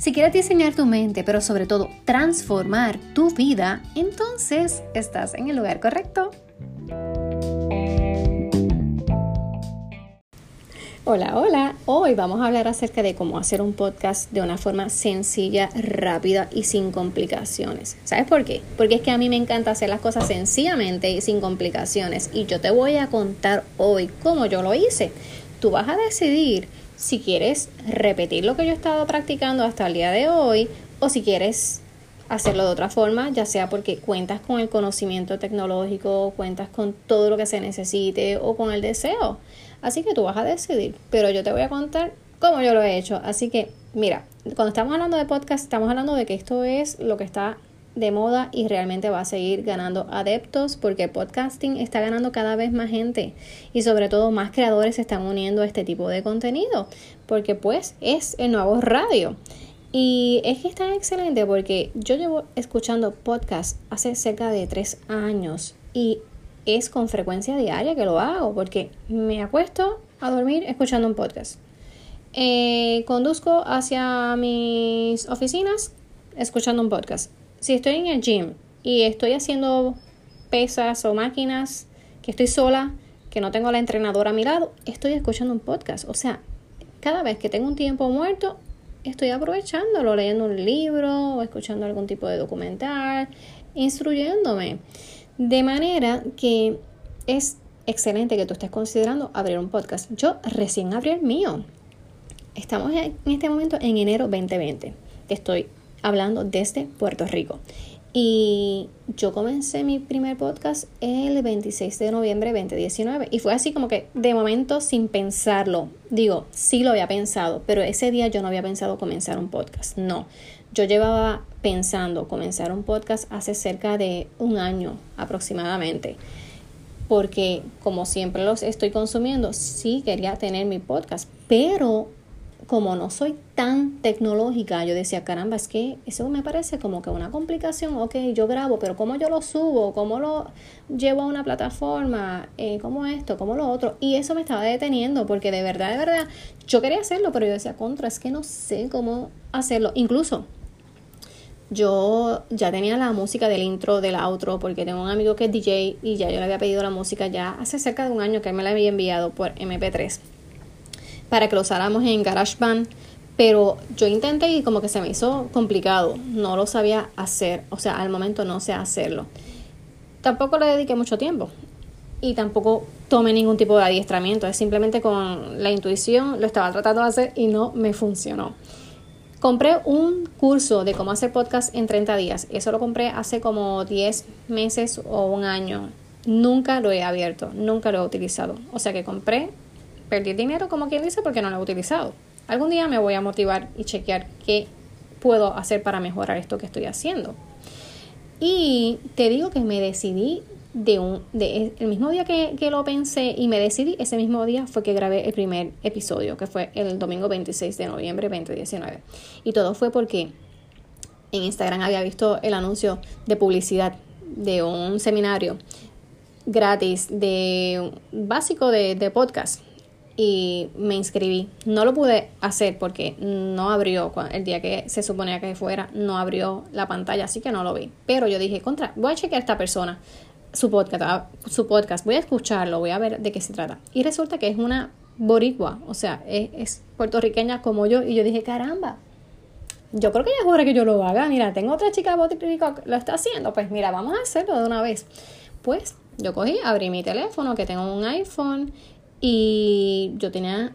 Si quieres diseñar tu mente, pero sobre todo transformar tu vida, entonces estás en el lugar correcto. Hola, hola. Hoy vamos a hablar acerca de cómo hacer un podcast de una forma sencilla, rápida y sin complicaciones. ¿Sabes por qué? Porque es que a mí me encanta hacer las cosas sencillamente y sin complicaciones. Y yo te voy a contar hoy cómo yo lo hice. Tú vas a decidir si quieres repetir lo que yo he estado practicando hasta el día de hoy o si quieres hacerlo de otra forma, ya sea porque cuentas con el conocimiento tecnológico, cuentas con todo lo que se necesite o con el deseo. Así que tú vas a decidir, pero yo te voy a contar cómo yo lo he hecho. Así que, mira, cuando estamos hablando de podcast, estamos hablando de que esto es lo que está de moda y realmente va a seguir ganando adeptos porque podcasting está ganando cada vez más gente y sobre todo más creadores se están uniendo a este tipo de contenido porque pues es el nuevo radio. Y es que está excelente porque yo llevo escuchando podcast hace cerca de tres años y es con frecuencia diaria que lo hago porque me acuesto a dormir escuchando un podcast. Eh, conduzco hacia mis oficinas escuchando un podcast si estoy en el gym y estoy haciendo pesas o máquinas, que estoy sola, que no tengo la entrenadora a mi lado, estoy escuchando un podcast. O sea, cada vez que tengo un tiempo muerto, estoy aprovechándolo, leyendo un libro o escuchando algún tipo de documental, instruyéndome. De manera que es excelente que tú estés considerando abrir un podcast. Yo recién abrí el mío. Estamos en este momento en enero 2020. Estoy hablando desde Puerto Rico. Y yo comencé mi primer podcast el 26 de noviembre de 2019 y fue así como que de momento sin pensarlo. Digo, sí lo había pensado, pero ese día yo no había pensado comenzar un podcast. No, yo llevaba pensando comenzar un podcast hace cerca de un año aproximadamente. Porque como siempre los estoy consumiendo, sí quería tener mi podcast, pero como no soy tan tecnológica, yo decía, caramba, es que eso me parece como que una complicación, ok, yo grabo, pero ¿cómo yo lo subo? ¿Cómo lo llevo a una plataforma? Eh, ¿Cómo esto? ¿Cómo lo otro? Y eso me estaba deteniendo, porque de verdad, de verdad, yo quería hacerlo, pero yo decía, contra, es que no sé cómo hacerlo. Incluso yo ya tenía la música del intro, del outro, porque tengo un amigo que es DJ y ya yo le había pedido la música ya hace cerca de un año que él me la había enviado por MP3 para que lo usáramos en GarageBand, pero yo intenté y como que se me hizo complicado, no lo sabía hacer, o sea, al momento no sé hacerlo. Tampoco le dediqué mucho tiempo y tampoco tomé ningún tipo de adiestramiento, es simplemente con la intuición lo estaba tratando de hacer y no me funcionó. Compré un curso de cómo hacer podcast en 30 días. Eso lo compré hace como 10 meses o un año. Nunca lo he abierto, nunca lo he utilizado. O sea que compré perdí dinero, como quien dice, porque no lo he utilizado. Algún día me voy a motivar y chequear qué puedo hacer para mejorar esto que estoy haciendo. Y te digo que me decidí de un, de, el mismo día que, que, lo pensé y me decidí, ese mismo día fue que grabé el primer episodio, que fue el domingo 26 de noviembre 2019. Y todo fue porque en Instagram había visto el anuncio de publicidad de un seminario gratis de básico de, de podcast y me inscribí. No lo pude hacer porque no abrió, el día que se suponía que fuera, no abrió la pantalla, así que no lo vi. Pero yo dije, contra, voy a chequear a esta persona, su podcast, ah, su podcast, voy a escucharlo, voy a ver de qué se trata. Y resulta que es una boricua, o sea, es, puertorriqueña como yo, y yo dije, caramba, yo creo que ella jura que yo lo haga. Mira, tengo otra chica de que lo está haciendo. Pues mira, vamos a hacerlo de una vez. Pues yo cogí, abrí mi teléfono, que tengo un iPhone, y yo tenía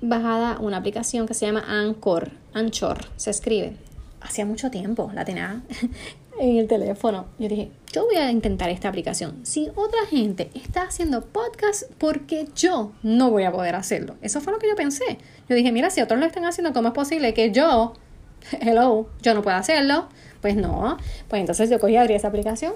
bajada una aplicación que se llama Anchor. Anchor se escribe. Hacía mucho tiempo la tenía en el teléfono. Yo dije, yo voy a intentar esta aplicación. Si otra gente está haciendo podcast, porque yo no voy a poder hacerlo? Eso fue lo que yo pensé. Yo dije, mira, si otros lo están haciendo, ¿cómo es posible que yo, hello, yo no pueda hacerlo? Pues no, pues entonces yo cogí, abrí esa aplicación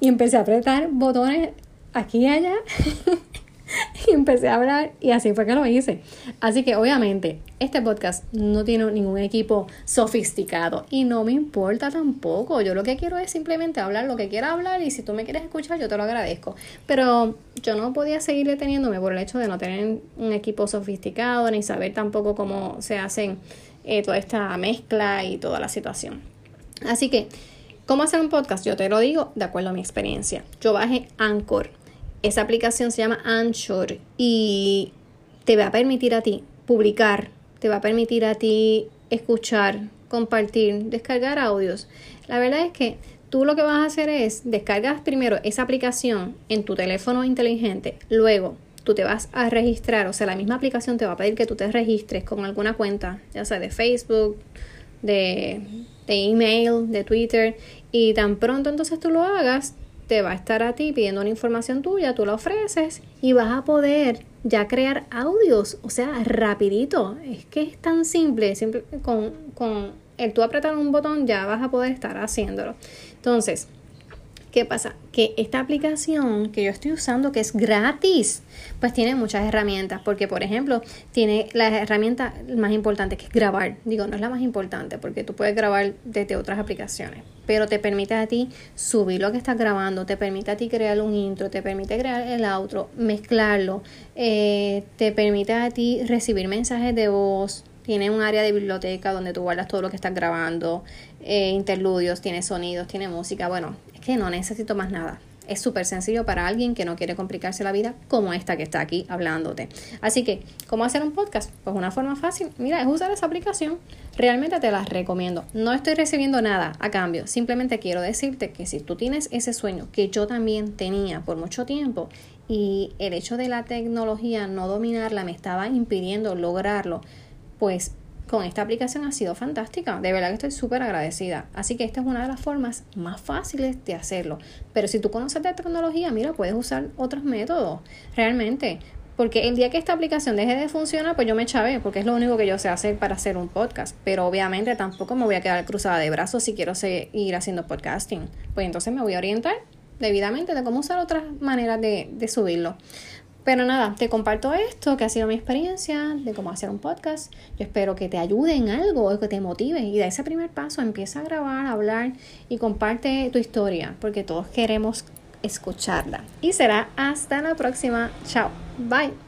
y empecé a apretar botones aquí y allá y empecé a hablar y así fue que lo hice. Así que obviamente este podcast no tiene ningún equipo sofisticado y no me importa tampoco. Yo lo que quiero es simplemente hablar lo que quiera hablar y si tú me quieres escuchar yo te lo agradezco. Pero yo no podía seguir deteniéndome por el hecho de no tener un equipo sofisticado ni saber tampoco cómo se hacen eh, toda esta mezcla y toda la situación. Así que, ¿cómo hacer un podcast? Yo te lo digo de acuerdo a mi experiencia. Yo bajé Anchor esa aplicación se llama Anchor y te va a permitir a ti publicar, te va a permitir a ti escuchar, compartir, descargar audios. La verdad es que tú lo que vas a hacer es descargas primero esa aplicación en tu teléfono inteligente, luego tú te vas a registrar, o sea, la misma aplicación te va a pedir que tú te registres con alguna cuenta, ya sea de Facebook, de, de email, de Twitter, y tan pronto entonces tú lo hagas, te va a estar a ti pidiendo una información tuya, tú la ofreces y vas a poder ya crear audios, o sea, rapidito. Es que es tan simple, simple con, con el tú apretar un botón ya vas a poder estar haciéndolo. Entonces, ¿Qué pasa? Que esta aplicación que yo estoy usando, que es gratis, pues tiene muchas herramientas, porque por ejemplo, tiene la herramienta más importante que es grabar. Digo, no es la más importante, porque tú puedes grabar desde otras aplicaciones, pero te permite a ti subir lo que estás grabando, te permite a ti crear un intro, te permite crear el outro, mezclarlo, eh, te permite a ti recibir mensajes de voz, tiene un área de biblioteca donde tú guardas todo lo que estás grabando, eh, interludios, tiene sonidos, tiene música. Bueno, es que no necesito más nada. Es súper sencillo para alguien que no quiere complicarse la vida como esta que está aquí hablándote. Así que, ¿cómo hacer un podcast? Pues una forma fácil, mira, es usar esa aplicación. Realmente te la recomiendo. No estoy recibiendo nada a cambio. Simplemente quiero decirte que si tú tienes ese sueño que yo también tenía por mucho tiempo y el hecho de la tecnología no dominarla me estaba impidiendo lograrlo, pues con esta aplicación ha sido fantástica. De verdad que estoy súper agradecida. Así que esta es una de las formas más fáciles de hacerlo. Pero si tú conoces de tecnología, mira, puedes usar otros métodos. Realmente. Porque el día que esta aplicación deje de funcionar, pues yo me chavé, porque es lo único que yo sé hacer para hacer un podcast. Pero obviamente tampoco me voy a quedar cruzada de brazos si quiero seguir haciendo podcasting. Pues entonces me voy a orientar debidamente de cómo usar otras maneras de, de subirlo. Pero nada, te comparto esto, que ha sido mi experiencia de cómo hacer un podcast. Yo espero que te ayude en algo, que te motive y da ese primer paso, empieza a grabar, a hablar y comparte tu historia, porque todos queremos escucharla. Y será hasta la próxima. Chao. Bye.